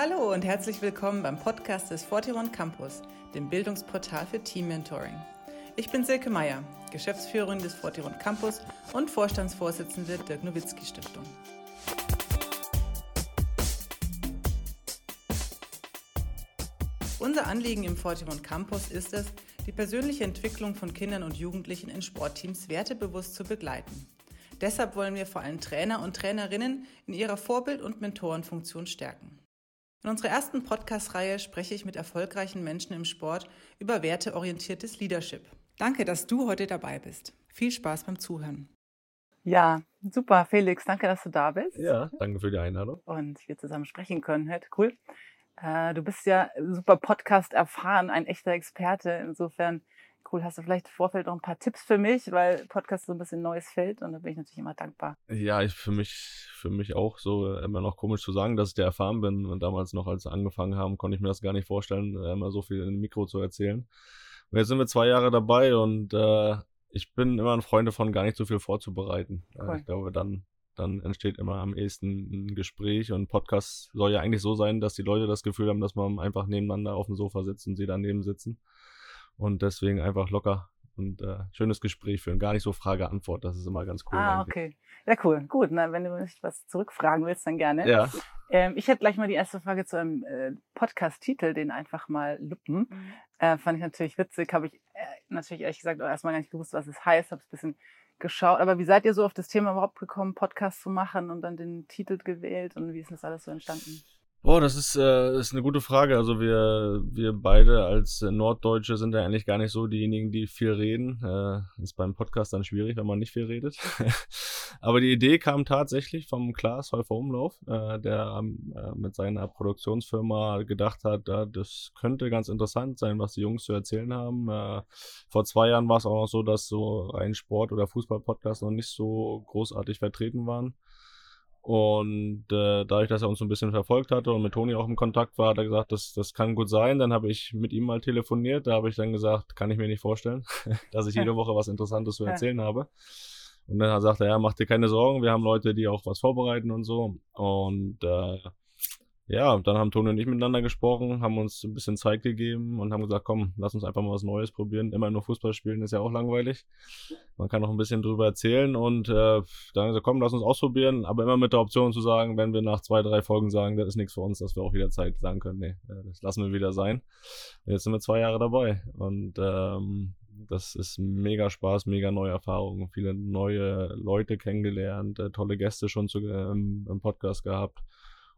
Hallo und herzlich willkommen beim Podcast des 41 Campus, dem Bildungsportal für Team Mentoring. Ich bin Silke Meyer, Geschäftsführerin des 41 Campus und Vorstandsvorsitzende der Nowitzki Stiftung. Unser Anliegen im 41 Campus ist es, die persönliche Entwicklung von Kindern und Jugendlichen in Sportteams wertebewusst zu begleiten. Deshalb wollen wir vor allem Trainer und Trainerinnen in ihrer Vorbild- und Mentorenfunktion stärken. In unserer ersten Podcast-Reihe spreche ich mit erfolgreichen Menschen im Sport über werteorientiertes Leadership. Danke, dass du heute dabei bist. Viel Spaß beim Zuhören. Ja, super, Felix. Danke, dass du da bist. Ja, danke für die Einladung. Und wir zusammen sprechen können. Halt, cool. Äh, du bist ja super Podcast erfahren, ein echter Experte. Insofern cool. Hast du vielleicht im Vorfeld noch ein paar Tipps für mich, weil Podcast so ein bisschen neues Feld und da bin ich natürlich immer dankbar. Ja, ich für mich, für mich auch so äh, immer noch komisch zu sagen, dass ich der erfahren bin. Und damals noch, als angefangen haben, konnte ich mir das gar nicht vorstellen, äh, immer so viel in dem Mikro zu erzählen. Und jetzt sind wir zwei Jahre dabei und äh, ich bin immer ein Freund davon, gar nicht so viel vorzubereiten. Äh, cool. Ich glaube, dann dann entsteht immer am ehesten ein Gespräch und Podcast soll ja eigentlich so sein, dass die Leute das Gefühl haben, dass man einfach nebeneinander auf dem Sofa sitzt und sie daneben sitzen. Und deswegen einfach locker und äh, schönes Gespräch führen. Gar nicht so Frage-Antwort, das ist immer ganz cool. Ah, eigentlich. okay. Ja, cool. Gut, na, wenn du mich was zurückfragen willst, dann gerne. Ja. Ähm, ich hätte gleich mal die erste Frage zu einem äh, Podcast-Titel, den einfach mal lupen. Mhm. Äh, fand ich natürlich witzig, habe ich äh, natürlich ehrlich gesagt auch erstmal gar nicht gewusst, was es heißt, habe es ein bisschen geschaut. Aber wie seid ihr so auf das Thema überhaupt gekommen, Podcast zu machen und dann den Titel gewählt und wie ist das alles so entstanden? Boah, das ist, äh, ist eine gute Frage. Also wir, wir beide als Norddeutsche sind ja eigentlich gar nicht so diejenigen, die viel reden. Äh, ist beim Podcast dann schwierig, wenn man nicht viel redet. Aber die Idee kam tatsächlich vom Klaas Häufer Umlauf, äh, der äh, mit seiner Produktionsfirma gedacht hat, äh, das könnte ganz interessant sein, was die Jungs zu erzählen haben. Äh, vor zwei Jahren war es auch noch so, dass so ein Sport- oder Fußball-Podcast noch nicht so großartig vertreten waren. Und äh, dadurch, dass er uns so ein bisschen verfolgt hatte und mit Toni auch im Kontakt war, hat er gesagt, das, das kann gut sein. Dann habe ich mit ihm mal telefoniert. Da habe ich dann gesagt, kann ich mir nicht vorstellen, dass ich jede Woche was Interessantes zu erzählen ja. habe. Und dann sagt er, ja, mach dir keine Sorgen, wir haben Leute, die auch was vorbereiten und so. Und äh, ja, dann haben Toni und ich miteinander gesprochen, haben uns ein bisschen Zeit gegeben und haben gesagt, komm, lass uns einfach mal was Neues probieren. Immer nur Fußball spielen ist ja auch langweilig. Man kann noch ein bisschen drüber erzählen und äh, dann haben gesagt, komm, lass uns ausprobieren, aber immer mit der Option zu sagen, wenn wir nach zwei, drei Folgen sagen, das ist nichts für uns, dass wir auch wieder Zeit sagen können, nee, äh, das lassen wir wieder sein. Jetzt sind wir zwei Jahre dabei und ähm, das ist mega Spaß, mega neue Erfahrungen, viele neue Leute kennengelernt, äh, tolle Gäste schon zu, ähm, im Podcast gehabt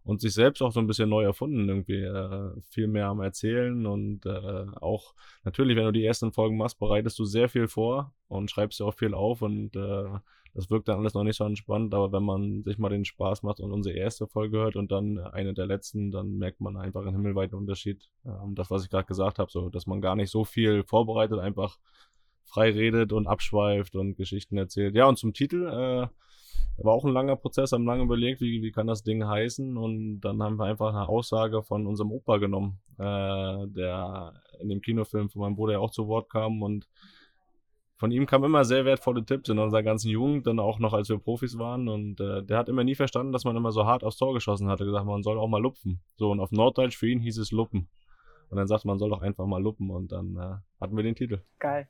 und sich selbst auch so ein bisschen neu erfunden, irgendwie äh, viel mehr am Erzählen und äh, auch natürlich, wenn du die ersten Folgen machst, bereitest du sehr viel vor und schreibst ja auch viel auf und äh, das wirkt dann alles noch nicht so entspannt, aber wenn man sich mal den Spaß macht und unsere erste Folge hört und dann eine der letzten, dann merkt man einfach einen himmelweiten Unterschied. Ähm, das, was ich gerade gesagt habe, so, dass man gar nicht so viel vorbereitet, einfach frei redet und abschweift und Geschichten erzählt. Ja, und zum Titel, äh, war auch ein langer Prozess, haben lange überlegt, wie, wie kann das Ding heißen und dann haben wir einfach eine Aussage von unserem Opa genommen, äh, der in dem Kinofilm von meinem Bruder ja auch zu Wort kam und von ihm kamen immer sehr wertvolle Tipps in unserer ganzen Jugend, dann auch noch als wir Profis waren und äh, der hat immer nie verstanden, dass man immer so hart aufs Tor geschossen hatte, gesagt, man soll auch mal lupfen. So und auf Norddeutsch für ihn hieß es luppen. Und dann sagt man, soll doch einfach mal luppen und dann äh, hatten wir den Titel. Geil.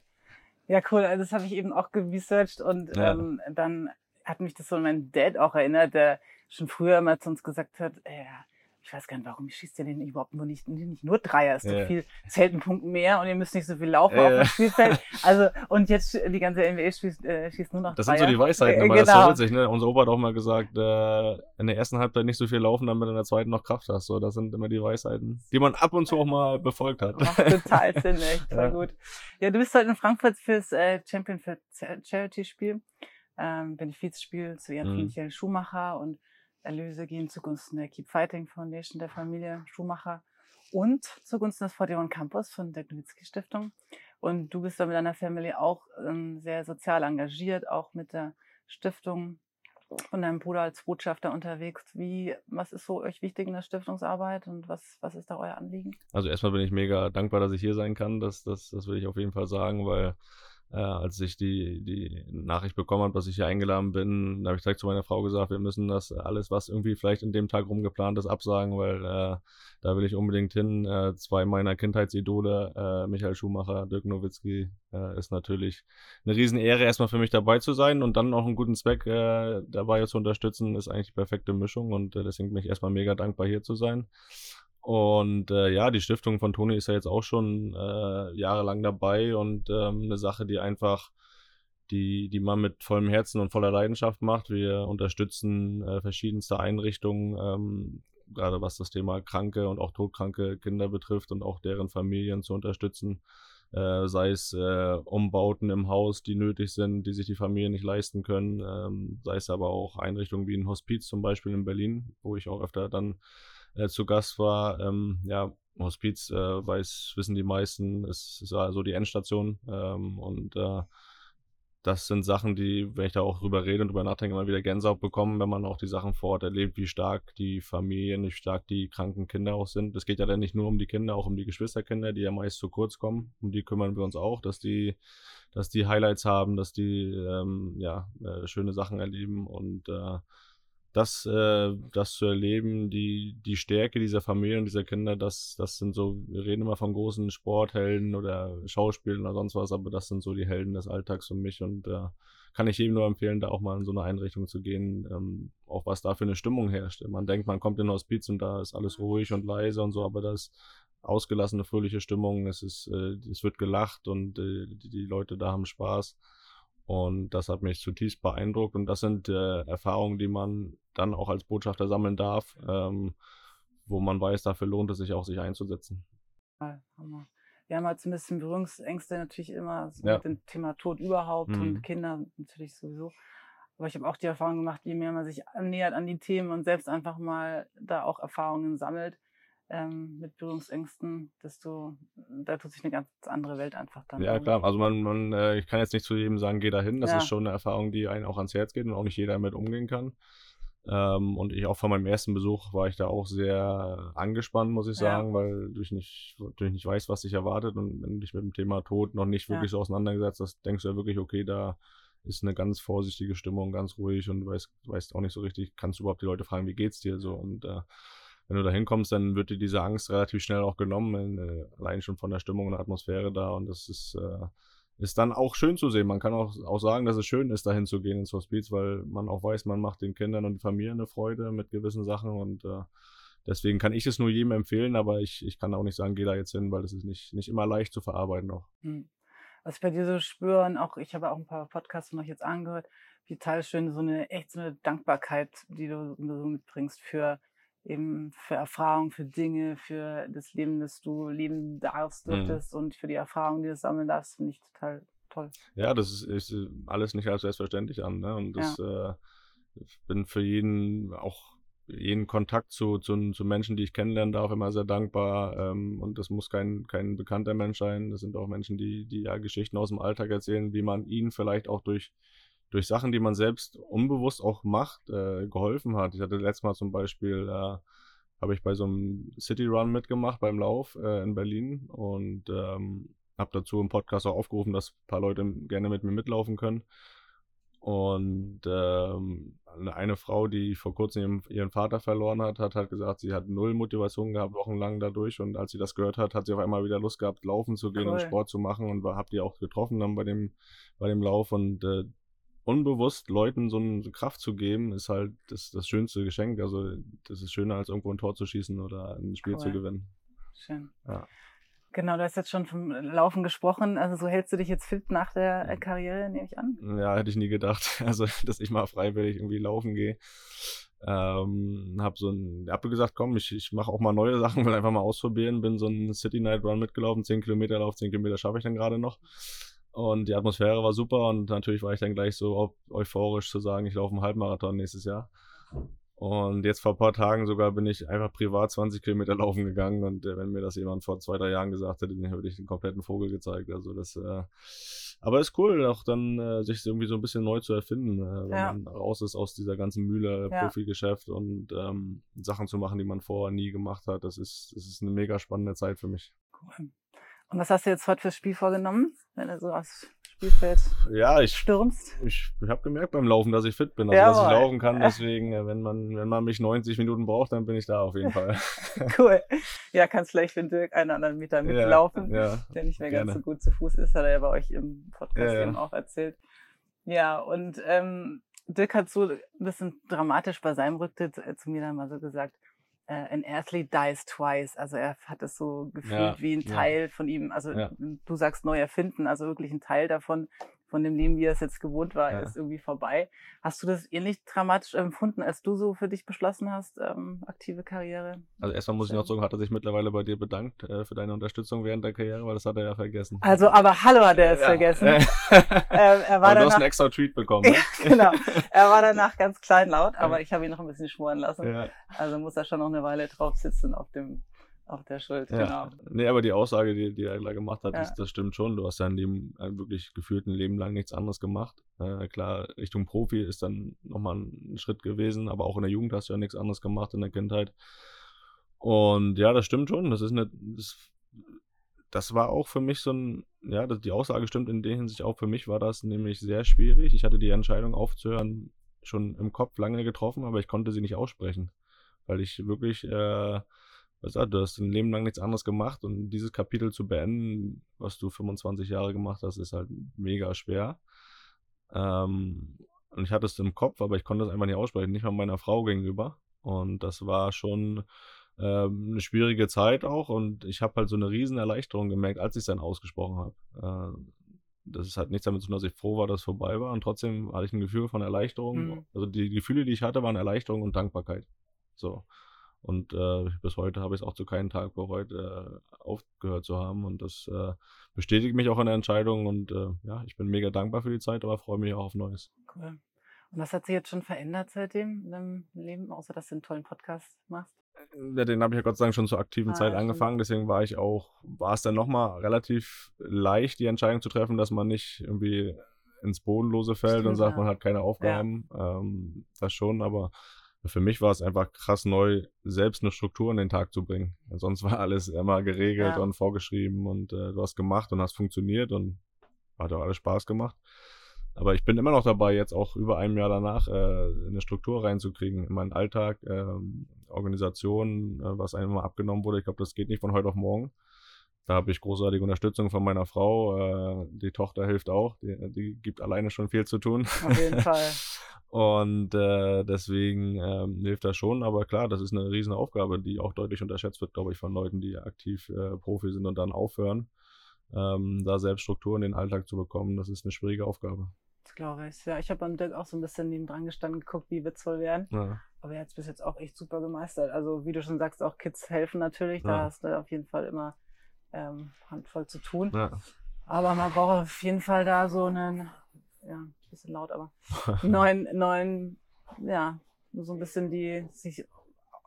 Ja, cool. Also das habe ich eben auch geresearched und ja. ähm, dann hat mich das so an meinen Dad auch erinnert, der schon früher mal zu uns gesagt hat, äh, ich weiß gar nicht, warum schießt ihr denn überhaupt nur nicht, nicht nur Dreier, ist ja. doch viel, zählt ein Punkt mehr und ihr müsst nicht so viel laufen ja. auf dem Spielfeld. Also, und jetzt die ganze NBA schießt, äh, schießt nur noch Das Dreier. sind so die Weisheiten, äh, aber genau. das ist so witzig, ne? Unser Opa hat auch mal gesagt, äh, in der ersten Halbzeit nicht so viel laufen, damit du in der zweiten noch Kraft hast. So, das sind immer die Weisheiten, die man ab und zu auch mal befolgt hat. Macht total Sinn, echt, voll ja. gut. Ja, du bist heute in Frankfurt fürs äh, Champion für Charity-Spiel ähm, Benefizspiel zu Ehren mhm. Michael Schumacher und Erlöse gehen zugunsten der Keep Fighting Foundation der Familie Schumacher und zugunsten des 41 Campus von der Nowitzki Stiftung. Und du bist da mit deiner Family auch ähm, sehr sozial engagiert, auch mit der Stiftung und deinem Bruder als Botschafter unterwegs. Wie, was ist so euch wichtig in der Stiftungsarbeit und was, was ist da euer Anliegen? Also erstmal bin ich mega dankbar, dass ich hier sein kann. Das, das, das will ich auf jeden Fall sagen, weil äh, als ich die, die Nachricht bekommen habe, dass ich hier eingeladen bin, habe ich direkt zu meiner Frau gesagt, wir müssen das alles, was irgendwie vielleicht in dem Tag rumgeplant ist, absagen, weil äh, da will ich unbedingt hin. Äh, zwei meiner Kindheitsidole, äh, Michael Schumacher, Dirk Nowitzki, äh, ist natürlich eine Riesenehre, erstmal für mich dabei zu sein und dann auch einen guten Zweck äh, dabei zu unterstützen, ist eigentlich die perfekte Mischung und äh, deswegen bin ich erstmal mega dankbar, hier zu sein. Und äh, ja, die Stiftung von Toni ist ja jetzt auch schon äh, jahrelang dabei und ähm, eine Sache, die einfach, die, die man mit vollem Herzen und voller Leidenschaft macht. Wir unterstützen äh, verschiedenste Einrichtungen, ähm, gerade was das Thema kranke und auch todkranke Kinder betrifft und auch deren Familien zu unterstützen. Äh, sei es äh, Umbauten im Haus, die nötig sind, die sich die Familien nicht leisten können, ähm, sei es aber auch Einrichtungen wie ein Hospiz zum Beispiel in Berlin, wo ich auch öfter dann äh, zu Gast war. Ähm, ja, Hospiz, äh, weiß, wissen die meisten, ist, ist so die Endstation. Ähm, und äh, das sind Sachen, die, wenn ich da auch drüber rede und drüber nachdenke, immer wieder Gänsehaut bekommen, wenn man auch die Sachen vor Ort erlebt, wie stark die Familien, wie stark die kranken Kinder auch sind. Es geht ja dann nicht nur um die Kinder, auch um die Geschwisterkinder, die ja meist zu kurz kommen. Um die kümmern wir uns auch, dass die, dass die Highlights haben, dass die ähm, ja, äh, schöne Sachen erleben und äh, das, äh, das zu erleben, die, die Stärke dieser Familien, dieser Kinder, das, das sind so, wir reden immer von großen Sporthelden oder Schauspielern oder sonst was, aber das sind so die Helden des Alltags für mich und äh, kann ich jedem nur empfehlen, da auch mal in so eine Einrichtung zu gehen, ähm, auch was da für eine Stimmung herrscht. Man denkt, man kommt in ein Hospiz und da ist alles ruhig und leise und so, aber da ist ausgelassene, fröhliche Stimmung, es ist, äh, es wird gelacht und äh, die, die Leute da haben Spaß. Und das hat mich zutiefst beeindruckt. Und das sind äh, Erfahrungen, die man dann auch als Botschafter sammeln darf, ähm, wo man weiß, dafür lohnt es sich auch, sich einzusetzen. Ja, Wir haben halt so ein bisschen Berührungsängste natürlich immer so ja. mit dem Thema Tod überhaupt mhm. und Kinder natürlich sowieso. Aber ich habe auch die Erfahrung gemacht, je mehr man sich annähert an die Themen und selbst einfach mal da auch Erfahrungen sammelt, ähm, mit Berührungsängsten, desto, da tut sich eine ganz andere Welt einfach dann. Ja, klar. Also man, man äh, ich kann jetzt nicht zu jedem sagen, geh da hin. Das ja. ist schon eine Erfahrung, die einen auch ans Herz geht und auch nicht jeder damit umgehen kann. Ähm, und ich auch von meinem ersten Besuch war ich da auch sehr angespannt, muss ich sagen, ja. weil du nicht, du nicht weißt, was dich erwartet und wenn du dich mit dem Thema Tod noch nicht wirklich ja. so auseinandergesetzt hast, denkst du ja wirklich, okay, da ist eine ganz vorsichtige Stimmung, ganz ruhig und du weißt, weißt auch nicht so richtig, kannst du überhaupt die Leute fragen, wie geht's dir so und äh, wenn du da hinkommst, dann wird dir diese Angst relativ schnell auch genommen, äh, allein schon von der Stimmung und der Atmosphäre da. Und das ist, äh, ist dann auch schön zu sehen. Man kann auch, auch sagen, dass es schön ist, dahin zu gehen ins Hospiz, weil man auch weiß, man macht den Kindern und den Familien eine Freude mit gewissen Sachen und äh, deswegen kann ich es nur jedem empfehlen, aber ich, ich kann auch nicht sagen, geh da jetzt hin, weil es ist nicht, nicht immer leicht zu verarbeiten auch. Hm. Was ich bei dir so spüren, auch ich habe auch ein paar Podcasts noch jetzt angehört, wie total schön so eine echt so eine Dankbarkeit, die du, du mitbringst für eben für Erfahrungen, für Dinge, für das Leben, das du leben darfst, mhm. durftest mhm. und für die Erfahrungen, die du sammeln darfst, finde ich total toll. Ja, das ist, ist äh, alles nicht als selbstverständlich an. Ne? Und das ja. äh, ich bin für jeden auch jeden Kontakt zu, zu, zu Menschen, die ich kennenlernen darf, immer sehr dankbar. Ähm, und das muss kein, kein bekannter Mensch sein. Das sind auch Menschen, die, die ja Geschichten aus dem Alltag erzählen, wie man ihnen vielleicht auch durch durch Sachen, die man selbst unbewusst auch macht, äh, geholfen hat. Ich hatte letztes Mal zum Beispiel, äh, habe ich bei so einem City Run mitgemacht beim Lauf äh, in Berlin und ähm, habe dazu im Podcast auch aufgerufen, dass ein paar Leute gerne mit mir mitlaufen können. Und ähm, eine Frau, die vor kurzem ihren, Vater verloren hat, hat halt gesagt, sie hat null Motivation gehabt, wochenlang dadurch. Und als sie das gehört hat, hat sie auf einmal wieder Lust gehabt, laufen zu gehen cool. und Sport zu machen und habe die auch getroffen dann bei dem, bei dem Lauf. Und äh, unbewusst Leuten so eine Kraft zu geben, ist halt das, das schönste Geschenk. Also das ist schöner, als irgendwo ein Tor zu schießen oder ein Spiel cool. zu gewinnen. Schön. Ja. Genau, du hast jetzt schon vom Laufen gesprochen. Also so hältst du dich jetzt fit nach der äh, Karriere, nehme ich an? Ja, hätte ich nie gedacht. Also, dass ich mal freiwillig irgendwie laufen gehe. Ähm, hab so ein, hab gesagt, komm, ich, ich mache auch mal neue Sachen, will einfach mal ausprobieren. Bin so ein City Night Run mitgelaufen, 10 Kilometer Lauf, 10 Kilometer schaffe ich dann gerade noch. Und die Atmosphäre war super und natürlich war ich dann gleich so euphorisch zu sagen, ich laufe einen Halbmarathon nächstes Jahr. Und jetzt vor ein paar Tagen sogar bin ich einfach privat 20 Kilometer laufen gegangen und äh, wenn mir das jemand vor zwei, drei Jahren gesagt hätte, dann hätte ich den kompletten Vogel gezeigt. Also das, äh, aber ist cool, auch dann äh, sich irgendwie so ein bisschen neu zu erfinden, äh, wenn ja. man raus ist aus dieser ganzen Mühle ja. Profigeschäft und ähm, Sachen zu machen, die man vorher nie gemacht hat. Das ist, das ist eine mega spannende Zeit für mich. Cool. Und was hast du jetzt heute fürs Spiel vorgenommen, wenn du so aus Spielfeld ja, ich, stürmst. Ich, ich habe gemerkt beim Laufen, dass ich fit bin, also ja, dass ich laufen kann. Deswegen, äh, wenn man, wenn man mich 90 Minuten braucht, dann bin ich da auf jeden Fall. cool. Ja, kannst vielleicht für Dirk einen anderen Meter mitlaufen, ja, ja, der nicht mehr ganz so gut zu Fuß ist, hat er ja bei euch im Podcast eben auch erzählt. Ja, und ähm, Dirk hat so ein bisschen dramatisch bei seinem Rücktritt äh, zu mir dann mal so gesagt, an athlete dies twice. Also er hat es so gefühlt ja, wie ein Teil ja. von ihm. Also ja. du sagst neu erfinden, also wirklich ein Teil davon, von dem Leben, wie er es jetzt gewohnt war, ja. ist irgendwie vorbei. Hast du das ähnlich dramatisch empfunden, als du so für dich beschlossen hast, ähm, aktive Karriere? Also erstmal muss ich noch sagen, hat er sich mittlerweile bei dir bedankt äh, für deine Unterstützung während der Karriere, weil das hat er ja vergessen. Also, aber hallo hat er es ja. vergessen. äh, er war aber danach, du hast einen extra Tweet bekommen. Ne? genau. Er war danach ganz kleinlaut, aber ich habe ihn noch ein bisschen schmoren lassen. Ja. Also muss er schon noch eine Weile drauf sitzen auf dem auf der Schuld, ja. genau. Nee, aber die Aussage, die, die er da gemacht hat, ja. ist, das stimmt schon. Du hast dein Leben äh, wirklich gefühlt ein Leben lang nichts anderes gemacht. Äh, klar, Richtung Profi ist dann nochmal ein Schritt gewesen, aber auch in der Jugend hast du ja nichts anderes gemacht in der Kindheit. Und ja, das stimmt schon. Das ist eine, das, das war auch für mich so ein, ja, das, die Aussage stimmt in der Hinsicht auch für mich war das nämlich sehr schwierig. Ich hatte die Entscheidung aufzuhören schon im Kopf lange getroffen, aber ich konnte sie nicht aussprechen, weil ich wirklich äh, weißt du, du hast ein Leben lang nichts anderes gemacht und dieses Kapitel zu beenden, was du 25 Jahre gemacht hast, ist halt mega schwer. Ähm, und ich hatte es im Kopf, aber ich konnte es einfach nicht aussprechen, nicht mal meiner Frau gegenüber. Und das war schon äh, eine schwierige Zeit auch und ich habe halt so eine riesen Erleichterung gemerkt, als ich es dann ausgesprochen habe. Äh, das ist halt nichts damit zu tun, dass ich froh war, dass es vorbei war und trotzdem hatte ich ein Gefühl von Erleichterung. Mhm. Also die Gefühle, die ich hatte, waren Erleichterung und Dankbarkeit. So. Und äh, bis heute habe ich es auch zu keinem Tag bereut, äh, aufgehört zu haben. Und das äh, bestätigt mich auch in der Entscheidung. Und äh, ja, ich bin mega dankbar für die Zeit, aber freue mich auch auf Neues. Cool. Und was hat sich jetzt schon verändert seitdem in deinem Leben, außer dass du einen tollen Podcast machst? Ja, den habe ich ja Gott sei Dank schon zur aktiven ah, Zeit angefangen. Deswegen war ich auch, war es dann nochmal relativ leicht, die Entscheidung zu treffen, dass man nicht irgendwie ins Bodenlose fällt Stimmt, und sagt, ja. man hat keine Aufgaben. Ja. Ähm, das schon, aber für mich war es einfach krass neu, selbst eine Struktur in den Tag zu bringen. Sonst war alles immer geregelt ja. und vorgeschrieben und äh, du hast gemacht und hast funktioniert und hat auch alles Spaß gemacht. Aber ich bin immer noch dabei, jetzt auch über einem Jahr danach äh, eine Struktur reinzukriegen in meinen Alltag, äh, Organisation, was einem mal abgenommen wurde. Ich glaube, das geht nicht von heute auf morgen. Da habe ich großartige Unterstützung von meiner Frau. Äh, die Tochter hilft auch. Die, die gibt alleine schon viel zu tun. Auf jeden Fall. Und äh, deswegen ähm, hilft das schon, aber klar, das ist eine riesen Aufgabe, die auch deutlich unterschätzt wird, glaube ich, von Leuten, die aktiv äh, Profi sind und dann aufhören, ähm, da selbst Struktur in den Alltag zu bekommen. Das ist eine schwierige Aufgabe. Das glaube ich. Ja, ich habe beim Dirk auch so ein bisschen neben dran gestanden, geguckt, wie wird es wohl werden. Ja. Aber er hat es bis jetzt auch echt super gemeistert. Also wie du schon sagst, auch Kids helfen natürlich. Da hast du auf jeden Fall immer ähm, handvoll zu tun. Ja. Aber man braucht auf jeden Fall da so einen ja, bisschen laut, aber neuen, neuen, ja, so ein bisschen die sich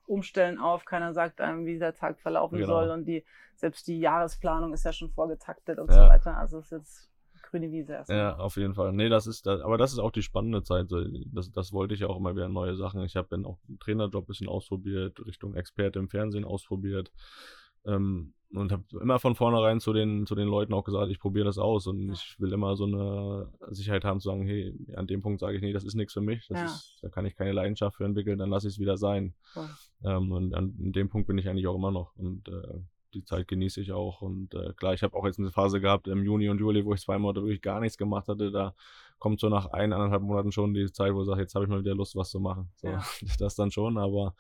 umstellen auf, keiner sagt einem, wie der Tag verlaufen genau. soll und die, selbst die Jahresplanung ist ja schon vorgetaktet und ja. so weiter. Also es ist jetzt grüne Wiese erstmal. Ja, auf jeden Fall. Nee, das ist, aber das ist auch die spannende Zeit. Das, das wollte ich ja auch immer wieder neue Sachen. Ich habe dann auch einen Trainerjob ein bisschen ausprobiert, Richtung Experte im Fernsehen ausprobiert. Ähm, und habe immer von vornherein zu den, zu den Leuten auch gesagt, ich probiere das aus und ja. ich will immer so eine Sicherheit haben zu sagen, hey, an dem Punkt sage ich, nee, das ist nichts für mich, das ja. ist, da kann ich keine Leidenschaft für entwickeln, dann lasse ich es wieder sein. Ja. Ähm, und an, an, dem Punkt bin ich eigentlich auch immer noch und äh, die Zeit genieße ich auch und äh, klar, ich habe auch jetzt eine Phase gehabt im Juni und Juli, wo ich zwei Monate wirklich gar nichts gemacht hatte, da kommt so nach ein, anderthalb Monaten schon die Zeit, wo ich sage, jetzt habe ich mal wieder Lust, was zu machen. So, das dann schon, aber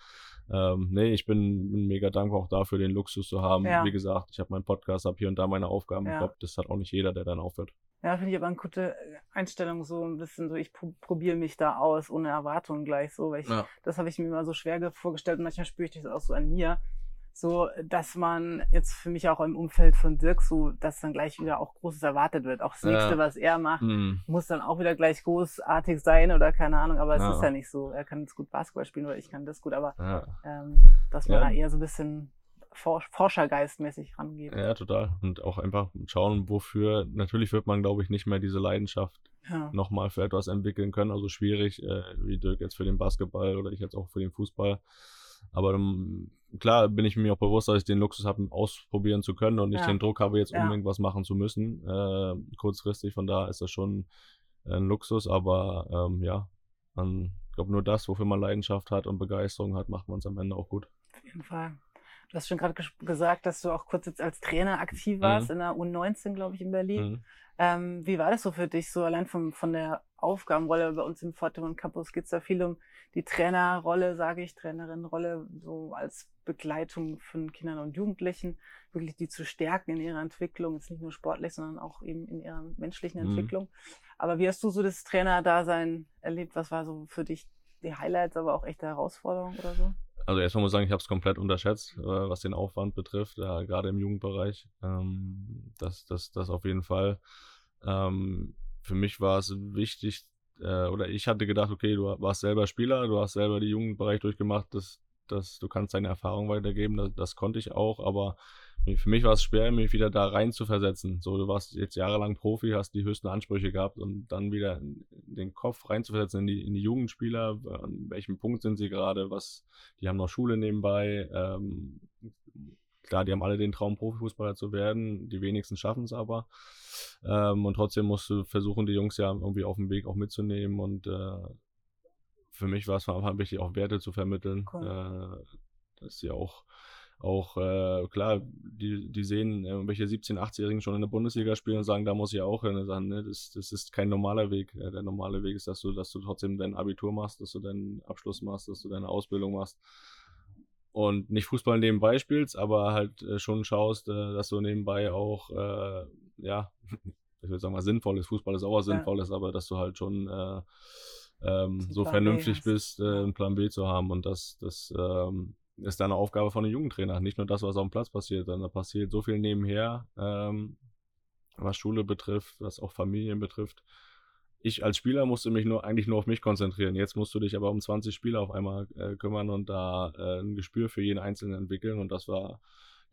ähm, nee, ich bin, bin, mega dankbar auch dafür, den Luxus zu haben. Ja. Wie gesagt, ich habe meinen Podcast, habe hier und da meine Aufgaben. Ja. Ich glaube, das hat auch nicht jeder, der dann aufhört. Ja, finde ich aber eine gute Einstellung, so ein bisschen so, ich probiere mich da aus, ohne Erwartungen gleich so, weil ich, ja. das habe ich mir immer so schwer vorgestellt und manchmal spüre ich das auch so an mir, so, dass man jetzt für mich auch im Umfeld von Dirk so, dass dann gleich wieder auch Großes erwartet wird. Auch das nächste, ja. was er macht, mhm. muss dann auch wieder gleich großartig sein oder keine Ahnung, aber es ja. ist ja nicht so. Er kann jetzt gut Basketball spielen oder ich kann das gut, aber ja. ähm, dass man da eher so ein bisschen Forschergeistmäßig rangeht. Ja, total. Und auch einfach schauen, wofür, natürlich wird man, glaube ich, nicht mehr diese Leidenschaft ja. nochmal für etwas entwickeln können. Also schwierig, äh, wie Dirk jetzt für den Basketball oder ich jetzt auch für den Fußball. Aber um, klar bin ich mir auch bewusst, dass ich den Luxus habe, ausprobieren zu können und nicht ja. den Druck habe, jetzt unbedingt was machen zu müssen. Äh, kurzfristig, von da ist das schon ein Luxus, aber ähm, ja, man, ich glaube, nur das, wofür man Leidenschaft hat und Begeisterung hat, macht man es am Ende auch gut. Auf jeden Fall. Du hast schon gerade gesagt, dass du auch kurz jetzt als Trainer aktiv warst mhm. in der U19, glaube ich, in Berlin. Mhm. Ähm, wie war das so für dich, so allein vom, von der Aufgabenrolle bei uns im Fortemont Campus geht es da viel um die Trainerrolle, sage ich, Trainerinnenrolle, so als Begleitung von Kindern und Jugendlichen, wirklich die zu stärken in ihrer Entwicklung, jetzt nicht nur sportlich, sondern auch eben in ihrer menschlichen mhm. Entwicklung. Aber wie hast du so das Trainer-Dasein erlebt? Was war so für dich die Highlights, aber auch echte Herausforderungen oder so? Also erstmal muss ich sagen, ich habe es komplett unterschätzt, äh, was den Aufwand betrifft, ja, gerade im Jugendbereich. Ähm, das, das, das auf jeden Fall. Ähm, für mich war es wichtig, äh, oder ich hatte gedacht, okay, du warst selber Spieler, du hast selber den Jugendbereich durchgemacht, das, das, du kannst deine Erfahrung weitergeben, das, das konnte ich auch, aber für mich war es schwer, mich wieder da rein zu versetzen. So, du warst jetzt jahrelang Profi, hast die höchsten Ansprüche gehabt und dann wieder den Kopf reinzuversetzen in die, in die Jugendspieler, an welchem Punkt sind sie gerade, was, die haben noch Schule nebenbei, ähm, klar, die haben alle den Traum, Profifußballer zu werden, die wenigsten schaffen es aber. Ähm, und trotzdem musst du versuchen, die Jungs ja irgendwie auf dem Weg auch mitzunehmen und äh, für mich war es von Anfang an wichtig, auch Werte zu vermitteln, cool. äh, dass sie auch auch äh, klar, die, die sehen äh, welche 17-, 18-Jährigen schon in der Bundesliga spielen und sagen, da muss ich auch hin sagen, ne, das, das ist kein normaler Weg. Ja, der normale Weg ist, dass du, dass du trotzdem dein Abitur machst, dass du deinen Abschluss machst, dass du deine Ausbildung machst und nicht Fußball nebenbei spielst, aber halt äh, schon schaust, äh, dass du nebenbei auch, äh, ja, ich würde sagen mal sinnvoll ist. Fußball ist auch was ja. Sinnvolles, aber dass du halt schon äh, ähm, so vernünftig bist, äh, einen Plan B zu haben und das, das ähm, ist eine Aufgabe von einem Jugendtrainer. Nicht nur das, was auf dem Platz passiert, sondern da passiert so viel nebenher, ähm, was Schule betrifft, was auch Familien betrifft. Ich als Spieler musste mich nur eigentlich nur auf mich konzentrieren. Jetzt musst du dich aber um 20 Spieler auf einmal äh, kümmern und da äh, ein Gespür für jeden Einzelnen entwickeln. Und das war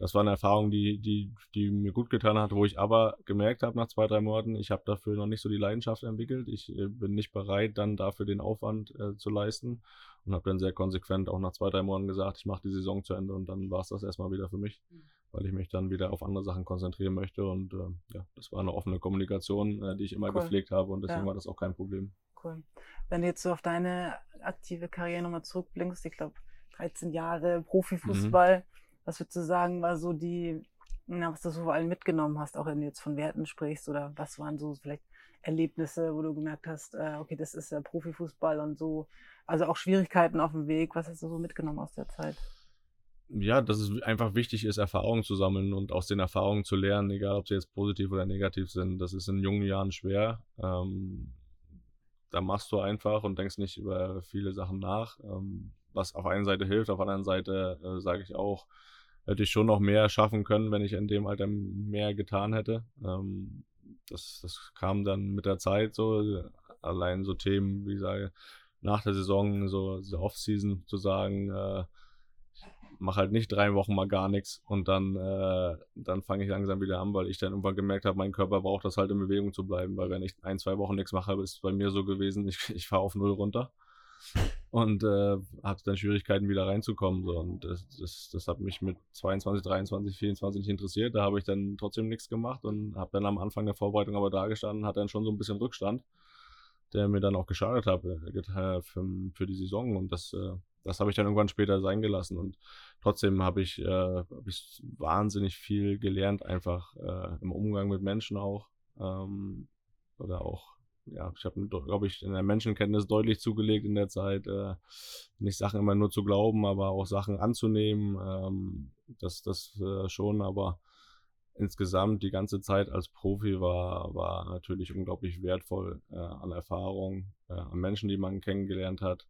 das war eine Erfahrung, die, die, die mir gut getan hat, wo ich aber gemerkt habe nach zwei, drei Monaten, ich habe dafür noch nicht so die Leidenschaft entwickelt. Ich äh, bin nicht bereit, dann dafür den Aufwand äh, zu leisten und habe dann sehr konsequent auch nach zwei, drei Monaten gesagt, ich mache die Saison zu Ende und dann war es das erstmal wieder für mich, mhm. weil ich mich dann wieder auf andere Sachen konzentrieren möchte und äh, ja, das war eine offene Kommunikation, äh, die ich immer cool. gepflegt habe und deswegen ja. war das auch kein Problem. Cool. Wenn du jetzt so auf deine aktive Karriere nochmal zurückblickst, ich glaube 13 Jahre Profifußball, mhm was würdest du sagen, war so die, na, was du so vor allem mitgenommen hast, auch wenn du jetzt von Werten sprichst oder was waren so vielleicht Erlebnisse, wo du gemerkt hast, äh, okay, das ist ja Profifußball und so, also auch Schwierigkeiten auf dem Weg, was hast du so mitgenommen aus der Zeit? Ja, dass es einfach wichtig ist, Erfahrungen zu sammeln und aus den Erfahrungen zu lernen, egal ob sie jetzt positiv oder negativ sind. Das ist in jungen Jahren schwer. Ähm, da machst du einfach und denkst nicht über viele Sachen nach, ähm, was auf einer Seite hilft, auf der anderen Seite äh, sage ich auch, hätte ich schon noch mehr schaffen können, wenn ich in dem Alter mehr getan hätte. Ähm, das, das kam dann mit der Zeit so, allein so Themen, wie ich sage, nach der Saison, so diese Off-Season zu sagen, äh, mach halt nicht drei Wochen mal gar nichts und dann, äh, dann fange ich langsam wieder an, weil ich dann irgendwann gemerkt habe, mein Körper braucht das halt in Bewegung zu bleiben, weil wenn ich ein, zwei Wochen nichts mache, ist es bei mir so gewesen, ich, ich fahre auf Null runter und äh, hatte dann Schwierigkeiten wieder reinzukommen. So. Und das, das, das hat mich mit 22, 23, 24 nicht interessiert. Da habe ich dann trotzdem nichts gemacht und habe dann am Anfang der Vorbereitung aber da gestanden, hatte dann schon so ein bisschen Rückstand, der mir dann auch geschadet hat äh, für, für die Saison. Und das, äh, das habe ich dann irgendwann später sein gelassen. Und trotzdem habe ich, äh, hab ich wahnsinnig viel gelernt, einfach äh, im Umgang mit Menschen auch. Ähm, oder auch ja, ich habe, glaube ich, in der Menschenkenntnis deutlich zugelegt in der Zeit, äh, nicht Sachen immer nur zu glauben, aber auch Sachen anzunehmen. Ähm, das das äh, schon, aber insgesamt die ganze Zeit als Profi war, war natürlich unglaublich wertvoll äh, an Erfahrung, äh, an Menschen, die man kennengelernt hat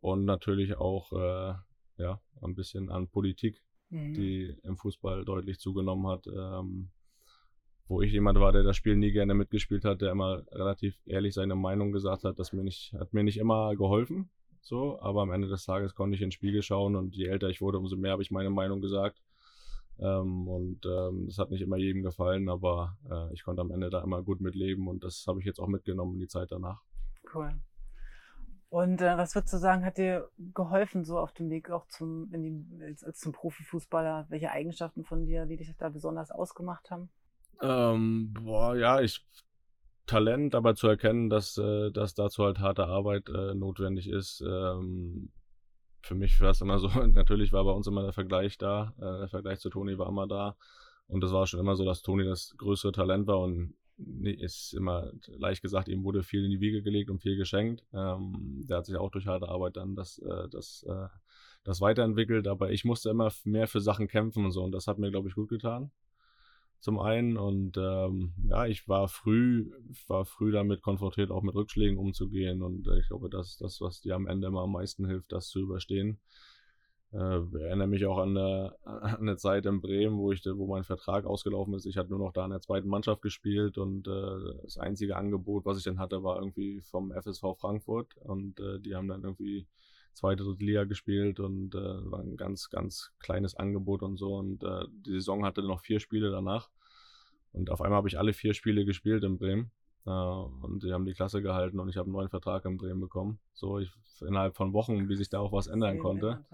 und natürlich auch äh, ja, ein bisschen an Politik, mhm. die im Fußball deutlich zugenommen hat. Ähm, wo ich jemand war, der das Spiel nie gerne mitgespielt hat, der immer relativ ehrlich seine Meinung gesagt hat, das mir nicht, hat mir nicht immer geholfen. So, aber am Ende des Tages konnte ich in den Spiegel schauen und je älter ich wurde, umso mehr habe ich meine Meinung gesagt. Ähm, und ähm, das hat nicht immer jedem gefallen, aber äh, ich konnte am Ende da immer gut mitleben und das habe ich jetzt auch mitgenommen in die Zeit danach. Cool. Und äh, was würdest du sagen, hat dir geholfen, so auf dem Weg auch zum, die, als, als zum Profifußballer? Welche Eigenschaften von dir, die dich da besonders ausgemacht haben? Ähm, boah, ja, ich Talent, aber zu erkennen, dass, äh, dass dazu halt harte Arbeit äh, notwendig ist. Ähm, für mich war es immer so, natürlich war bei uns immer der Vergleich da, äh, der Vergleich zu Toni war immer da. Und das war schon immer so, dass Toni das größere Talent war und nee, ist immer leicht gesagt, ihm wurde viel in die Wiege gelegt und viel geschenkt. Ähm, der hat sich auch durch harte Arbeit dann das, äh, das, äh, das weiterentwickelt, aber ich musste immer mehr für Sachen kämpfen und so und das hat mir, glaube ich, gut getan zum einen und ähm, ja, ich war früh, war früh damit konfrontiert, auch mit Rückschlägen umzugehen und äh, ich glaube, das ist das, was dir am Ende immer am meisten hilft, das zu überstehen. Äh, erinnere mich auch an eine, an eine Zeit in Bremen, wo ich, wo mein Vertrag ausgelaufen ist. Ich hatte nur noch da in der zweiten Mannschaft gespielt und äh, das einzige Angebot, was ich dann hatte, war irgendwie vom FSV Frankfurt und äh, die haben dann irgendwie zweite, dritte Liga gespielt und äh, war ein ganz, ganz kleines Angebot und so. Und äh, die Saison hatte noch vier Spiele danach. Und auf einmal habe ich alle vier Spiele gespielt in Bremen. Äh, und sie haben die Klasse gehalten und ich habe einen neuen Vertrag in Bremen bekommen. So, ich innerhalb von Wochen, wie sich da auch was ändern konnte.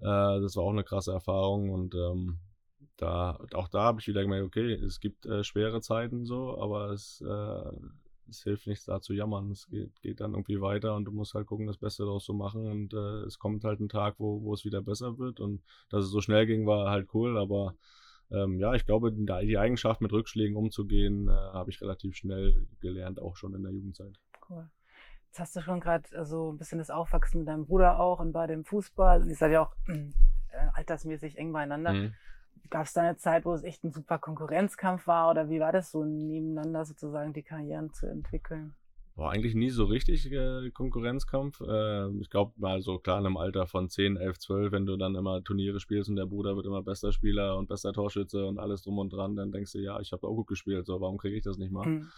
Äh, das war auch eine krasse Erfahrung und ähm, da, auch da habe ich wieder gemerkt, okay, es gibt äh, schwere Zeiten so, aber es äh, es hilft nichts da zu jammern. Es geht, geht dann irgendwie weiter und du musst halt gucken, das Beste daraus zu machen. Und äh, es kommt halt ein Tag, wo, wo es wieder besser wird. Und dass es so schnell ging, war halt cool. Aber ähm, ja, ich glaube, die Eigenschaft, mit Rückschlägen umzugehen, äh, habe ich relativ schnell gelernt, auch schon in der Jugendzeit. Cool. Jetzt hast du schon gerade so also ein bisschen das Aufwachsen mit deinem Bruder auch und bei dem Fußball. Und ihr seid ja auch äh, altersmäßig eng beieinander. Mhm. Gab es da eine Zeit, wo es echt ein super Konkurrenzkampf war oder wie war das so nebeneinander sozusagen die Karrieren zu entwickeln? War eigentlich nie so richtig äh, Konkurrenzkampf. Äh, ich glaube mal so klar in einem Alter von 10, 11, 12, wenn du dann immer Turniere spielst und der Bruder wird immer bester Spieler und bester Torschütze und alles drum und dran, dann denkst du, ja, ich habe auch gut gespielt, so warum kriege ich das nicht mal? Mhm.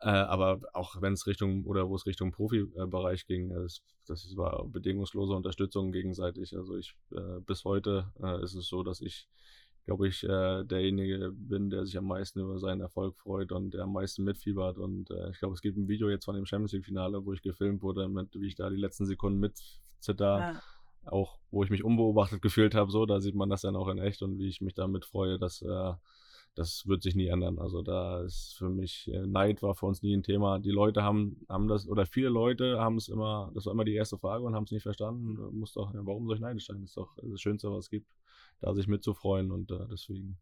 Äh, aber auch wenn es Richtung oder wo es Richtung Profibereich ging, das, das war bedingungslose Unterstützung gegenseitig. Also ich äh, bis heute äh, ist es so, dass ich glaube ich, äh, derjenige bin, der sich am meisten über seinen Erfolg freut und der am meisten mitfiebert. Und äh, ich glaube, es gibt ein Video jetzt von dem Champions League-Finale, wo ich gefilmt wurde, mit wie ich da die letzten Sekunden mitzitter. Ja. Auch wo ich mich unbeobachtet gefühlt habe, so, da sieht man das dann auch in echt und wie ich mich damit freue, dass äh, das wird sich nie ändern. Also da ist für mich äh, Neid war für uns nie ein Thema. Die Leute haben, haben das, oder viele Leute haben es immer, das war immer die erste Frage und haben es nicht verstanden. Muss doch, ja, warum soll ich neidisch sein? Das ist doch das Schönste, was es gibt, da sich mitzufreuen und äh, deswegen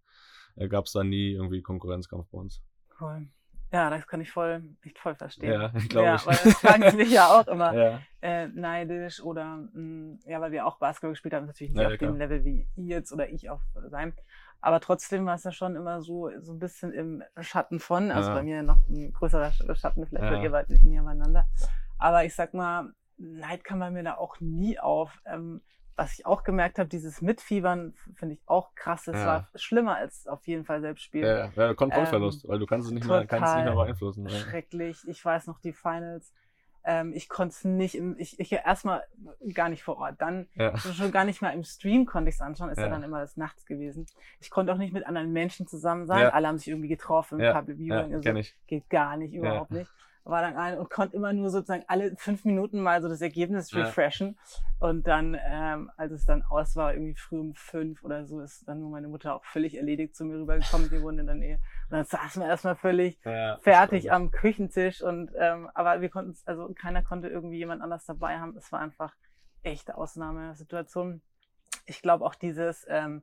äh, gab es da nie irgendwie Konkurrenzkampf bei uns. Cool. Ja, das kann ich voll, nicht voll verstehen. Ja, glaube ja, ich. Weil das fragen sie mich ja auch immer ja. Äh, neidisch oder, mh, mm, ja, weil wir auch Basketball gespielt haben, natürlich nicht ja, auf dem Level wie ihr jetzt oder ich auf sein. Aber trotzdem war es ja schon immer so, so ein bisschen im Schatten von. Also bei mir noch ein größerer Schatten, vielleicht ja. ihr wart näher beieinander. Aber ich sag mal, Neid kam bei mir da auch nie auf. Ähm, was ich auch gemerkt habe, dieses Mitfiebern finde ich auch krass. Es ja. war schlimmer als auf jeden Fall selbst spielen. Ja, ja. Kontrollverlust, ähm, weil du kannst es nicht mehr, kannst nicht mehr beeinflussen. Schrecklich. Ich weiß noch die Finals ähm, ich konnte es nicht im, ich, ich erstmal gar nicht vor Ort. Dann ja. schon gar nicht mal im Stream konnte ich es anschauen, ist ja. dann immer das nachts gewesen. Ich konnte auch nicht mit anderen Menschen zusammen sein. Alle haben sich irgendwie getroffen, ja. Public Viewing. Ja, also, geht gar nicht, überhaupt nicht war dann ein und konnte immer nur sozusagen alle fünf Minuten mal so das Ergebnis refreshen. Ja. Und dann, ähm, als es dann aus war, irgendwie früh um fünf oder so, ist dann nur meine Mutter auch völlig erledigt zu mir rübergekommen. Die wohnen dann eh. Und dann saßen wir erstmal völlig ja, fertig am Küchentisch und ähm, aber wir konnten also keiner konnte irgendwie jemand anders dabei haben. Es war einfach echte Ausnahmesituation. Ich glaube auch dieses ähm,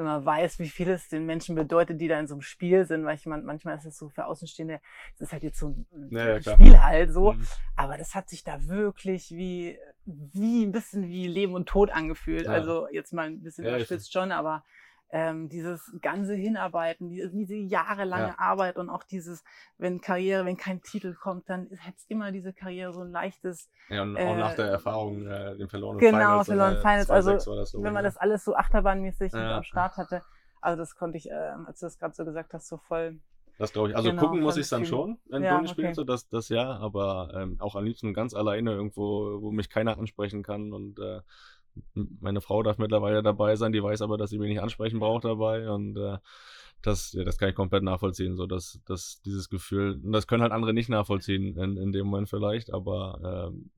wenn man weiß, wie viel es den Menschen bedeutet, die da in so einem Spiel sind, weil ich man, manchmal ist es so für Außenstehende, es ist halt jetzt so ein ja, ja, Spiel halt so, mhm. aber das hat sich da wirklich wie, wie ein bisschen wie Leben und Tod angefühlt. Ja. Also jetzt mal ein bisschen überspitzt schon, aber ähm, dieses ganze Hinarbeiten, diese, diese jahrelange ja. Arbeit und auch dieses, wenn Karriere, wenn kein Titel kommt, dann hat immer diese Karriere so ein leichtes. Ja, und auch nach der äh, Erfahrung, äh, den verlorenen genau, Finals. Genau, verlorenen äh, Finals. Also, so, wenn man das alles so achterbahnmäßig ja. am Start hatte, also das konnte ich, äh, als du das gerade so gesagt hast, so voll. Das glaube ich. Also genau, gucken muss ich dann schon, wenn ja, Toni okay. so das, das ja, aber ähm, auch am liebsten ganz alleine irgendwo, wo mich keiner ansprechen kann und äh, meine Frau darf mittlerweile dabei sein, die weiß aber, dass sie mich nicht ansprechen braucht dabei und äh, das, ja, das kann ich komplett nachvollziehen, so dass, dass dieses Gefühl, und das können halt andere nicht nachvollziehen in, in dem Moment vielleicht, aber ähm,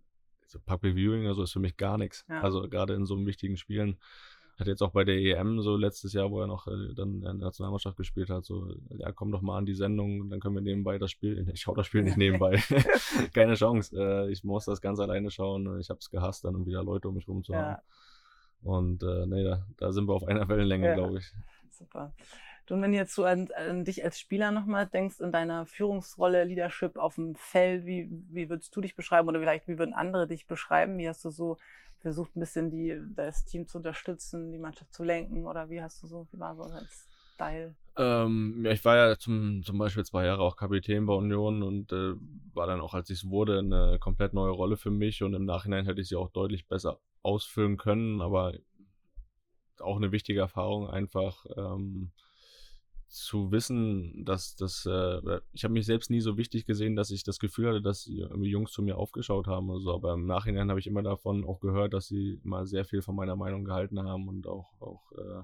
Public Viewing, also ist für mich gar nichts. Ja. Also gerade in so wichtigen Spielen. Hat jetzt auch bei der EM so letztes Jahr, wo er noch äh, dann in der Nationalmannschaft gespielt hat, so, ja, komm doch mal an die Sendung, dann können wir nebenbei das Spiel. Ich schaue das Spiel nicht nebenbei. Keine Chance. Äh, ich muss das ganz alleine schauen. Ich habe es gehasst, dann wieder Leute um mich rum zu haben. Ja. Und äh, nee, da, da, sind wir auf einer Wellenlänge, ja. glaube ich. Super. Du, und wenn jetzt so an, an dich als Spieler nochmal denkst, in deiner Führungsrolle, Leadership auf dem Feld, wie, wie würdest du dich beschreiben oder vielleicht wie würden andere dich beschreiben? Wie hast du so versucht, ein bisschen die, das Team zu unterstützen, die Mannschaft zu lenken oder wie hast du so, wie war so dein Style? Ähm, ja, ich war ja zum, zum Beispiel zwei Jahre auch Kapitän bei Union und äh, war dann auch, als ich es wurde, eine komplett neue Rolle für mich und im Nachhinein hätte ich sie auch deutlich besser ausfüllen können, aber auch eine wichtige Erfahrung einfach. Ähm, zu wissen, dass das, äh, ich habe mich selbst nie so wichtig gesehen, dass ich das Gefühl hatte, dass irgendwie Jungs zu mir aufgeschaut haben oder so. Aber im Nachhinein habe ich immer davon auch gehört, dass sie immer sehr viel von meiner Meinung gehalten haben und auch, auch äh,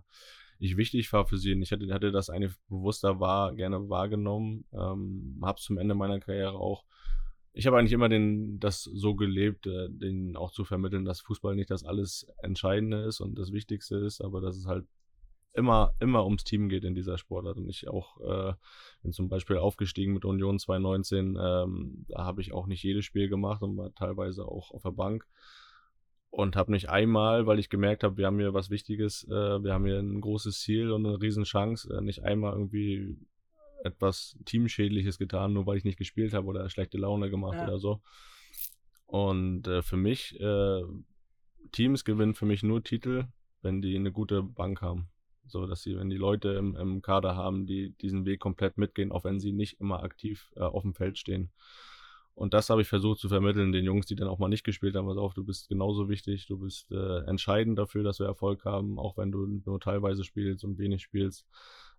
ich wichtig war für sie. Und ich hatte, hatte das eine bewusster war, gerne wahrgenommen, ähm, habe zum Ende meiner Karriere auch. Ich habe eigentlich immer den, das so gelebt, äh, den auch zu vermitteln, dass Fußball nicht das alles Entscheidende ist und das Wichtigste ist, aber dass es halt immer, immer ums Team geht in dieser Sportart. Und ich auch äh, bin zum Beispiel aufgestiegen mit Union 2019. Ähm, da habe ich auch nicht jedes Spiel gemacht und war teilweise auch auf der Bank. Und habe nicht einmal, weil ich gemerkt habe, wir haben hier was Wichtiges, äh, wir haben hier ein großes Ziel und eine Riesenchance, äh, nicht einmal irgendwie etwas Teamschädliches getan, nur weil ich nicht gespielt habe oder schlechte Laune gemacht ja. oder so. Und äh, für mich, äh, Teams gewinnen für mich nur Titel, wenn die eine gute Bank haben. So, dass sie, wenn die Leute im, im Kader haben, die diesen Weg komplett mitgehen, auch wenn sie nicht immer aktiv äh, auf dem Feld stehen. Und das habe ich versucht zu vermitteln, den Jungs, die dann auch mal nicht gespielt haben, pass auf, du bist genauso wichtig, du bist äh, entscheidend dafür, dass wir Erfolg haben, auch wenn du nur teilweise spielst und wenig spielst.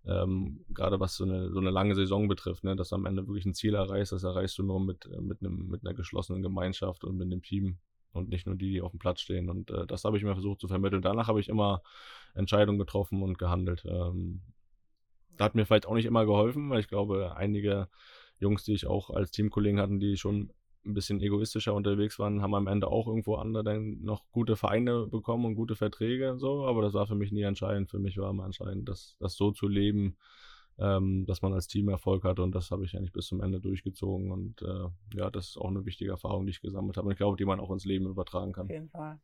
Ähm, gerade was so eine, so eine lange Saison betrifft, ne, dass du am Ende wirklich ein Ziel erreichst, das erreichst du nur mit, mit, einem, mit einer geschlossenen Gemeinschaft und mit einem Team und nicht nur die, die auf dem Platz stehen. Und äh, das habe ich mir versucht zu vermitteln. Danach habe ich immer Entscheidungen getroffen und gehandelt. Ähm, hat mir vielleicht auch nicht immer geholfen, weil ich glaube, einige Jungs, die ich auch als Teamkollegen hatten, die schon ein bisschen egoistischer unterwegs waren, haben am Ende auch irgendwo andere dann noch gute Vereine bekommen und gute Verträge und so, aber das war für mich nie entscheidend. Für mich war immer entscheidend, das, das so zu leben, ähm, dass man als Team Erfolg hat und das habe ich eigentlich bis zum Ende durchgezogen und äh, ja, das ist auch eine wichtige Erfahrung, die ich gesammelt habe und ich glaube, die man auch ins Leben übertragen kann. Auf jeden Fall.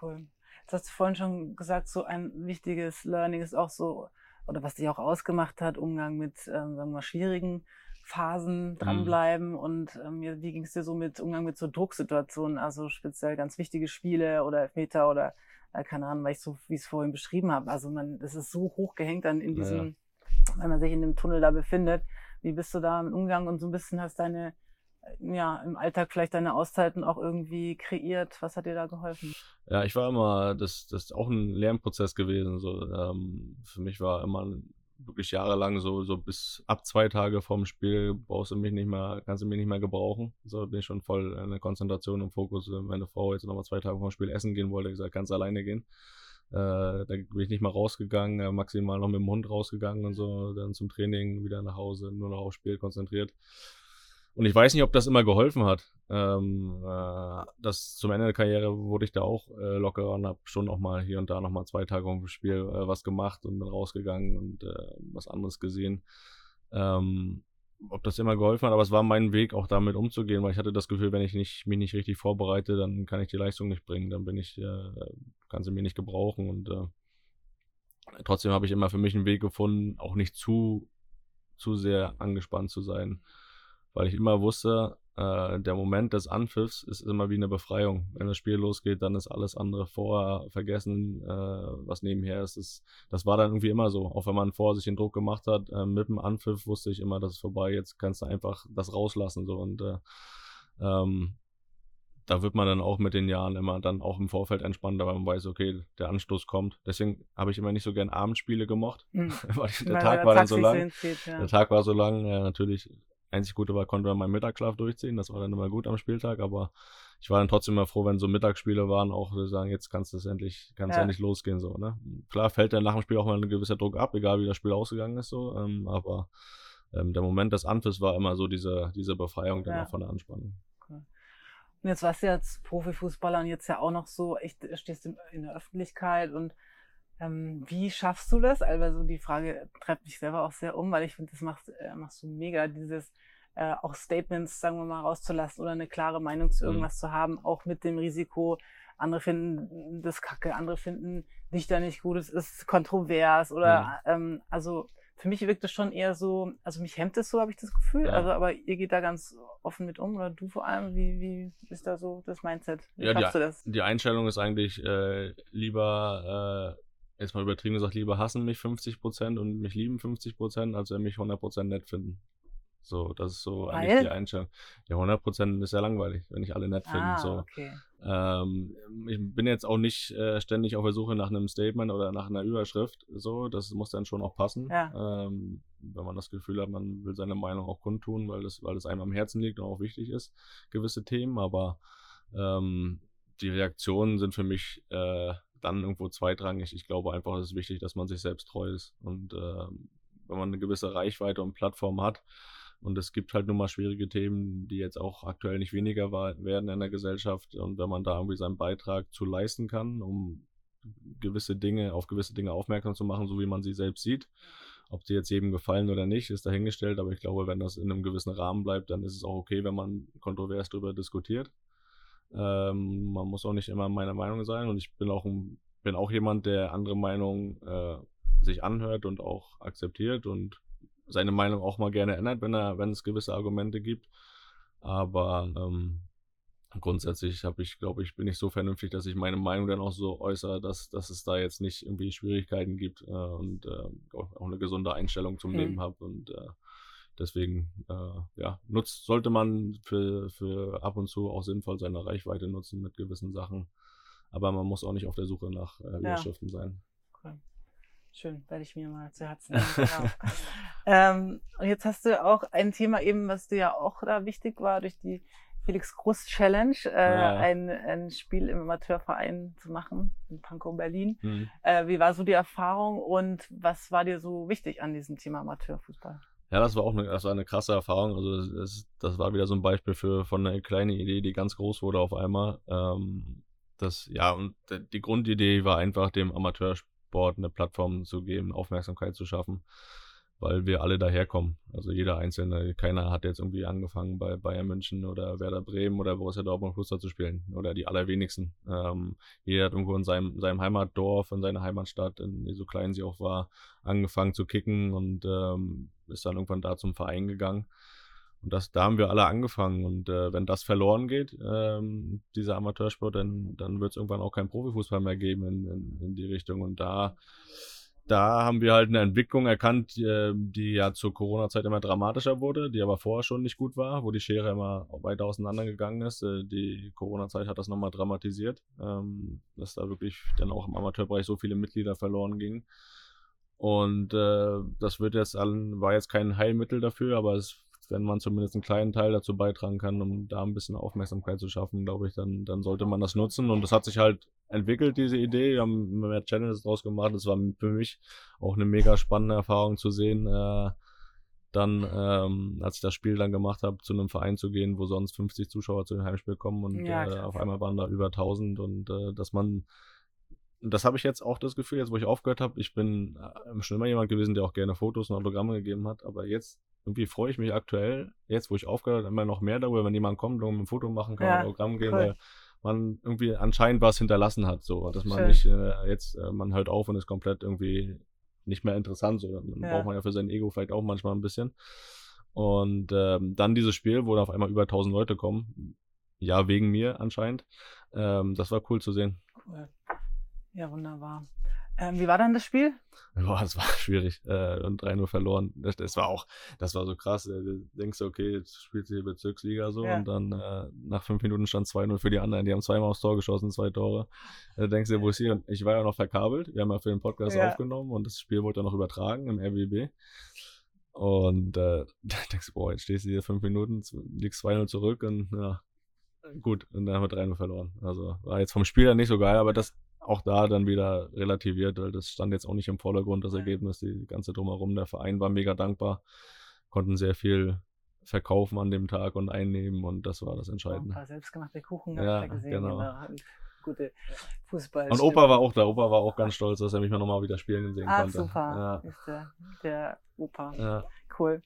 Cool. Jetzt hast du vorhin schon gesagt, so ein wichtiges Learning ist auch so, oder was dich auch ausgemacht hat, Umgang mit, ähm, sagen wir mal, schwierigen Phasen mhm. dranbleiben mhm. und ähm, wie ging es dir so mit Umgang mit so Drucksituationen, also speziell ganz wichtige Spiele oder Elfmeter oder äh, keine Ahnung, weil ich so, wie ich es vorhin beschrieben habe, also man, das ist so hochgehängt dann in diesem ja wenn man sich in dem Tunnel da befindet. Wie bist du da im Umgang und so ein bisschen hast deine, äh, ja, im Alltag vielleicht deine Auszeiten auch irgendwie kreiert? Was hat dir da geholfen? Ja, ich war immer, das, das ist auch ein Lernprozess gewesen. So, ähm, für mich war immer wirklich jahrelang so, so bis ab zwei Tage vorm Spiel brauchst du mich nicht mehr, kannst du mich nicht mehr gebrauchen. So bin ich schon voll in der Konzentration und Fokus. Wenn meine Frau jetzt nochmal zwei Tage vorm Spiel essen gehen wollte, gesagt, kannst alleine gehen. Äh, da bin ich nicht mal rausgegangen, maximal noch mit dem Hund rausgegangen und so, dann zum Training wieder nach Hause, nur noch aufs Spiel konzentriert. Und ich weiß nicht, ob das immer geholfen hat. Ähm, äh, das zum Ende der Karriere wurde ich da auch äh, lockerer und habe schon noch mal hier und da noch mal zwei Tage dem Spiel äh, was gemacht und bin rausgegangen und äh, was anderes gesehen. Ähm, ob das immer geholfen hat, aber es war mein Weg, auch damit umzugehen, weil ich hatte das Gefühl, wenn ich nicht, mich nicht richtig vorbereite, dann kann ich die Leistung nicht bringen, dann bin ich, äh, kann sie mir nicht gebrauchen und äh, trotzdem habe ich immer für mich einen Weg gefunden, auch nicht zu, zu sehr angespannt zu sein, weil ich immer wusste, äh, der Moment des Anpfiffs ist immer wie eine Befreiung. Wenn das Spiel losgeht, dann ist alles andere vorher vergessen, äh, was nebenher ist. Das, das war dann irgendwie immer so. Auch wenn man vorher sich den Druck gemacht hat, äh, mit dem Anpfiff wusste ich immer, dass es vorbei. Jetzt kannst du einfach das rauslassen. So. Und äh, ähm, da wird man dann auch mit den Jahren immer dann auch im Vorfeld entspannter, weil man weiß, okay, der Anstoß kommt. Deswegen habe ich immer nicht so gern Abendspiele gemacht, mhm. weil der Tag war dann so lang. Zieht, ja. Der Tag war so lang, ja, natürlich einzig Gute war, konnte man meinen Mittagsschlaf durchziehen. Das war dann immer gut am Spieltag, aber ich war dann trotzdem immer froh, wenn so Mittagsspiele waren, auch zu sagen, jetzt kannst du es endlich, kann es ja. endlich losgehen, so, ne? Klar fällt dann nach dem Spiel auch mal ein gewisser Druck ab, egal wie das Spiel ausgegangen ist, so, ähm, aber ähm, der Moment des Anpfiffs war immer so diese, diese Befreiung dann ja. auch von der Anspannung. Und jetzt warst du jetzt Profifußballer und jetzt ja auch noch so, echt stehst du in der Öffentlichkeit und ähm, wie schaffst du das? Also die Frage treibt mich selber auch sehr um, weil ich finde, das machst, äh, machst du mega, dieses äh, auch Statements, sagen wir mal, rauszulassen oder eine klare Meinung zu mhm. irgendwas mhm. zu haben, auch mit dem Risiko, andere finden das kacke, andere finden dich da nicht gut, es ist kontrovers oder mhm. ähm, also für mich wirkt es schon eher so, also mich hemmt es so, habe ich das Gefühl. Ja. Also, aber ihr geht da ganz offen mit um oder du vor allem, wie, wie ist da so das Mindset? Wie ja, die, du das? die Einstellung ist eigentlich äh, lieber, äh, jetzt mal übertrieben gesagt, lieber hassen mich 50 Prozent und mich lieben 50 Prozent, als wenn mich 100 Prozent nett finden. So, das ist so Weil? eigentlich die Einstellung. Ja, 100% ist ja langweilig, wenn ich alle nett finde. Ah, so. okay. Ähm, ich bin jetzt auch nicht äh, ständig auf der Suche nach einem Statement oder nach einer Überschrift. So, das muss dann schon auch passen. Ja. Ähm, wenn man das Gefühl hat, man will seine Meinung auch kundtun, weil das, weil das einem am Herzen liegt und auch wichtig ist, gewisse Themen. Aber ähm, die Reaktionen sind für mich äh, dann irgendwo zweitrangig. Ich glaube einfach, es ist wichtig, dass man sich selbst treu ist. Und äh, wenn man eine gewisse Reichweite und Plattform hat, und es gibt halt nun mal schwierige Themen, die jetzt auch aktuell nicht weniger werden in der Gesellschaft. Und wenn man da irgendwie seinen Beitrag zu leisten kann, um gewisse Dinge, auf gewisse Dinge aufmerksam zu machen, so wie man sie selbst sieht. Ob sie jetzt jedem gefallen oder nicht, ist dahingestellt, aber ich glaube, wenn das in einem gewissen Rahmen bleibt, dann ist es auch okay, wenn man kontrovers darüber diskutiert. Ähm, man muss auch nicht immer meiner Meinung sein und ich bin auch, ein, bin auch jemand, der andere Meinungen äh, sich anhört und auch akzeptiert und seine Meinung auch mal gerne ändert, wenn er, wenn es gewisse Argumente gibt. Aber ähm, grundsätzlich habe ich, glaube ich, bin ich so vernünftig, dass ich meine Meinung dann auch so äußere, dass, dass es da jetzt nicht irgendwie Schwierigkeiten gibt äh, und äh, auch eine gesunde Einstellung zum mhm. Leben habe und äh, deswegen äh, ja nutzt sollte man für, für ab und zu auch sinnvoll seine Reichweite nutzen mit gewissen Sachen, aber man muss auch nicht auf der Suche nach äh, Überschriften ja. sein. Okay. Schön, werde ich mir mal zu Herzen nehmen. Genau. ähm, und jetzt hast du auch ein Thema eben, was dir ja auch da wichtig war, durch die Felix Groß Challenge, äh, ja. ein, ein Spiel im Amateurverein zu machen, in Pankow Berlin. Mhm. Äh, wie war so die Erfahrung und was war dir so wichtig an diesem Thema Amateurfußball? Ja, das war auch eine, das war eine krasse Erfahrung. Also das, das war wieder so ein Beispiel für von einer kleinen Idee, die ganz groß wurde auf einmal. Ähm, das, ja, und die Grundidee war einfach, dem Amateursport Sport eine Plattform zu geben, Aufmerksamkeit zu schaffen, weil wir alle daherkommen. Also jeder Einzelne, keiner hat jetzt irgendwie angefangen bei Bayern München oder Werder Bremen oder Borussia Dortmund Fußball zu spielen oder die allerwenigsten. Ähm, jeder hat irgendwo in seinem, seinem Heimatdorf, in seiner Heimatstadt, in, so klein sie auch war, angefangen zu kicken und ähm, ist dann irgendwann da zum Verein gegangen. Und das, da haben wir alle angefangen. Und äh, wenn das verloren geht, ähm, dieser Amateursport, dann, dann wird es irgendwann auch keinen Profifußball mehr geben in, in, in, die Richtung. Und da, da haben wir halt eine Entwicklung erkannt, die, äh, die ja zur Corona-Zeit immer dramatischer wurde, die aber vorher schon nicht gut war, wo die Schere immer weiter auseinandergegangen ist. Äh, die Corona-Zeit hat das nochmal dramatisiert, ähm, dass da wirklich dann auch im Amateurbereich so viele Mitglieder verloren gingen. Und äh, das wird jetzt war jetzt kein Heilmittel dafür, aber es wenn man zumindest einen kleinen Teil dazu beitragen kann, um da ein bisschen Aufmerksamkeit zu schaffen, glaube ich, dann, dann sollte man das nutzen. Und das hat sich halt entwickelt, diese Idee. Wir haben mehr Channels draus gemacht. Das war für mich auch eine mega spannende Erfahrung zu sehen. Äh, dann, ähm, als ich das Spiel dann gemacht habe, zu einem Verein zu gehen, wo sonst 50 Zuschauer zu dem Heimspiel kommen und ja, äh, auf einmal waren da über 1000 und äh, dass man das habe ich jetzt auch das Gefühl, jetzt wo ich aufgehört habe, ich bin äh, schon immer jemand gewesen, der auch gerne Fotos und Autogramme gegeben hat, aber jetzt irgendwie freue ich mich aktuell, jetzt wo ich aufgehört habe, immer noch mehr darüber, wenn jemand kommt und ein Foto machen kann, ja, ein Autogramm geben, cool. weil man irgendwie anscheinend was hinterlassen hat, so, dass man Schön. nicht äh, jetzt, äh, man hört auf und ist komplett irgendwie nicht mehr interessant, so, dann ja. braucht man ja für sein Ego vielleicht auch manchmal ein bisschen. Und ähm, dann dieses Spiel, wo da auf einmal über 1000 Leute kommen, ja, wegen mir anscheinend, ähm, das war cool zu sehen. Cool. Ja, wunderbar. Ähm, wie war dann das Spiel? Boah, das war schwierig. Äh, und 3-0 verloren. Das, das, war auch, das war so krass. Du denkst, okay, jetzt spielt sie Bezirksliga so ja. und dann äh, nach fünf Minuten stand 2-0 für die anderen. Die haben zweimal aufs Tor geschossen, zwei Tore. Da denkst du, wo ist hier? Und ich war ja noch verkabelt. Wir haben ja für den Podcast ja. aufgenommen und das Spiel wurde dann noch übertragen im RWB. Und äh, da denkst du, boah, jetzt stehst du hier fünf Minuten, liegst 2-0 zurück und ja, gut. Und dann haben wir 3-0 verloren. Also war jetzt vom Spiel dann nicht so geil, aber das auch da dann wieder relativiert, weil das stand jetzt auch nicht im Vordergrund, das Ergebnis, die ganze drumherum. Der Verein war mega dankbar, konnten sehr viel verkaufen an dem Tag und einnehmen und das war das Entscheidende. ein paar selbstgemachte Kuchen ja, habe ich da gesehen. Genau. genau. Gute Fußball. Und Opa war auch da. Opa war auch ganz stolz, dass er mich mal nochmal wieder spielen sehen ah, konnte. super. Ja. Ist der, der Opa. Ja. Cool.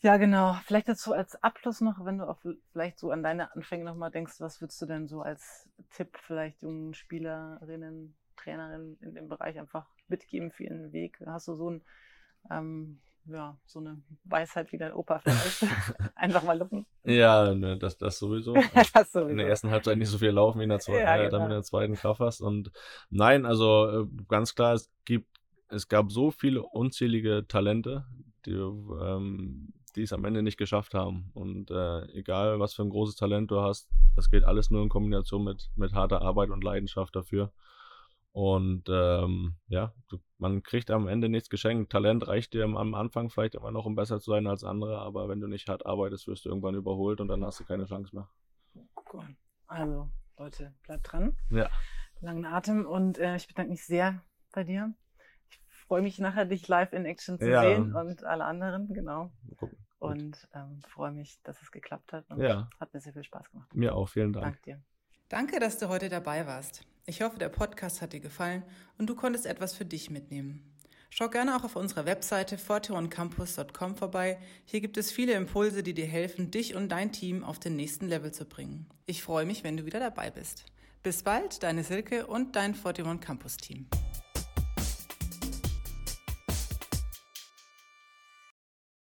Ja, genau. Vielleicht dazu als Abschluss noch, wenn du auch vielleicht so an deine Anfänge nochmal denkst, was würdest du denn so als Tipp vielleicht jungen Spielerinnen, Trainerinnen in dem Bereich einfach mitgeben für ihren Weg? Hast du so ein ähm, ja, so eine Weisheit wie dein Opa vielleicht. Einfach mal lupen. Ja, ne, das, das sowieso. das sowieso. In der ersten Halbzeit nicht so viel laufen wie in der zweiten, Ja, äh, genau. dann in der zweiten Kraft hast. Und nein, also äh, ganz klar, es gibt, es gab so viele unzählige Talente, die, ähm, die es am Ende nicht geschafft haben. Und äh, egal, was für ein großes Talent du hast, das geht alles nur in Kombination mit, mit harter Arbeit und Leidenschaft dafür. Und ähm, ja, man kriegt am Ende nichts geschenkt. Talent reicht dir am Anfang vielleicht immer noch, um besser zu sein als andere, aber wenn du nicht hart arbeitest, wirst du irgendwann überholt und dann hast du keine Chance mehr. Also, Leute, bleibt dran. Ja. Langen Atem und äh, ich bedanke mich sehr bei dir. Ich freue mich nachher, dich live in Action zu Ja. sehen und alle anderen, genau. Mal gucken. Und ähm, freue mich, dass es geklappt hat und Ja. hat mir sehr viel Spaß gemacht. Mir auch, vielen Dank. Danke dir. Danke, dass du heute dabei warst. Ich hoffe, der Podcast hat dir gefallen und du konntest etwas für dich mitnehmen. Schau gerne auch auf unserer Webseite forteoncampus.com vorbei. Hier gibt es viele Impulse, die dir helfen, dich und dein Team auf den nächsten Level zu bringen. Ich freue mich, wenn du wieder dabei bist. Bis bald, deine Silke und dein Forteon Campus Team.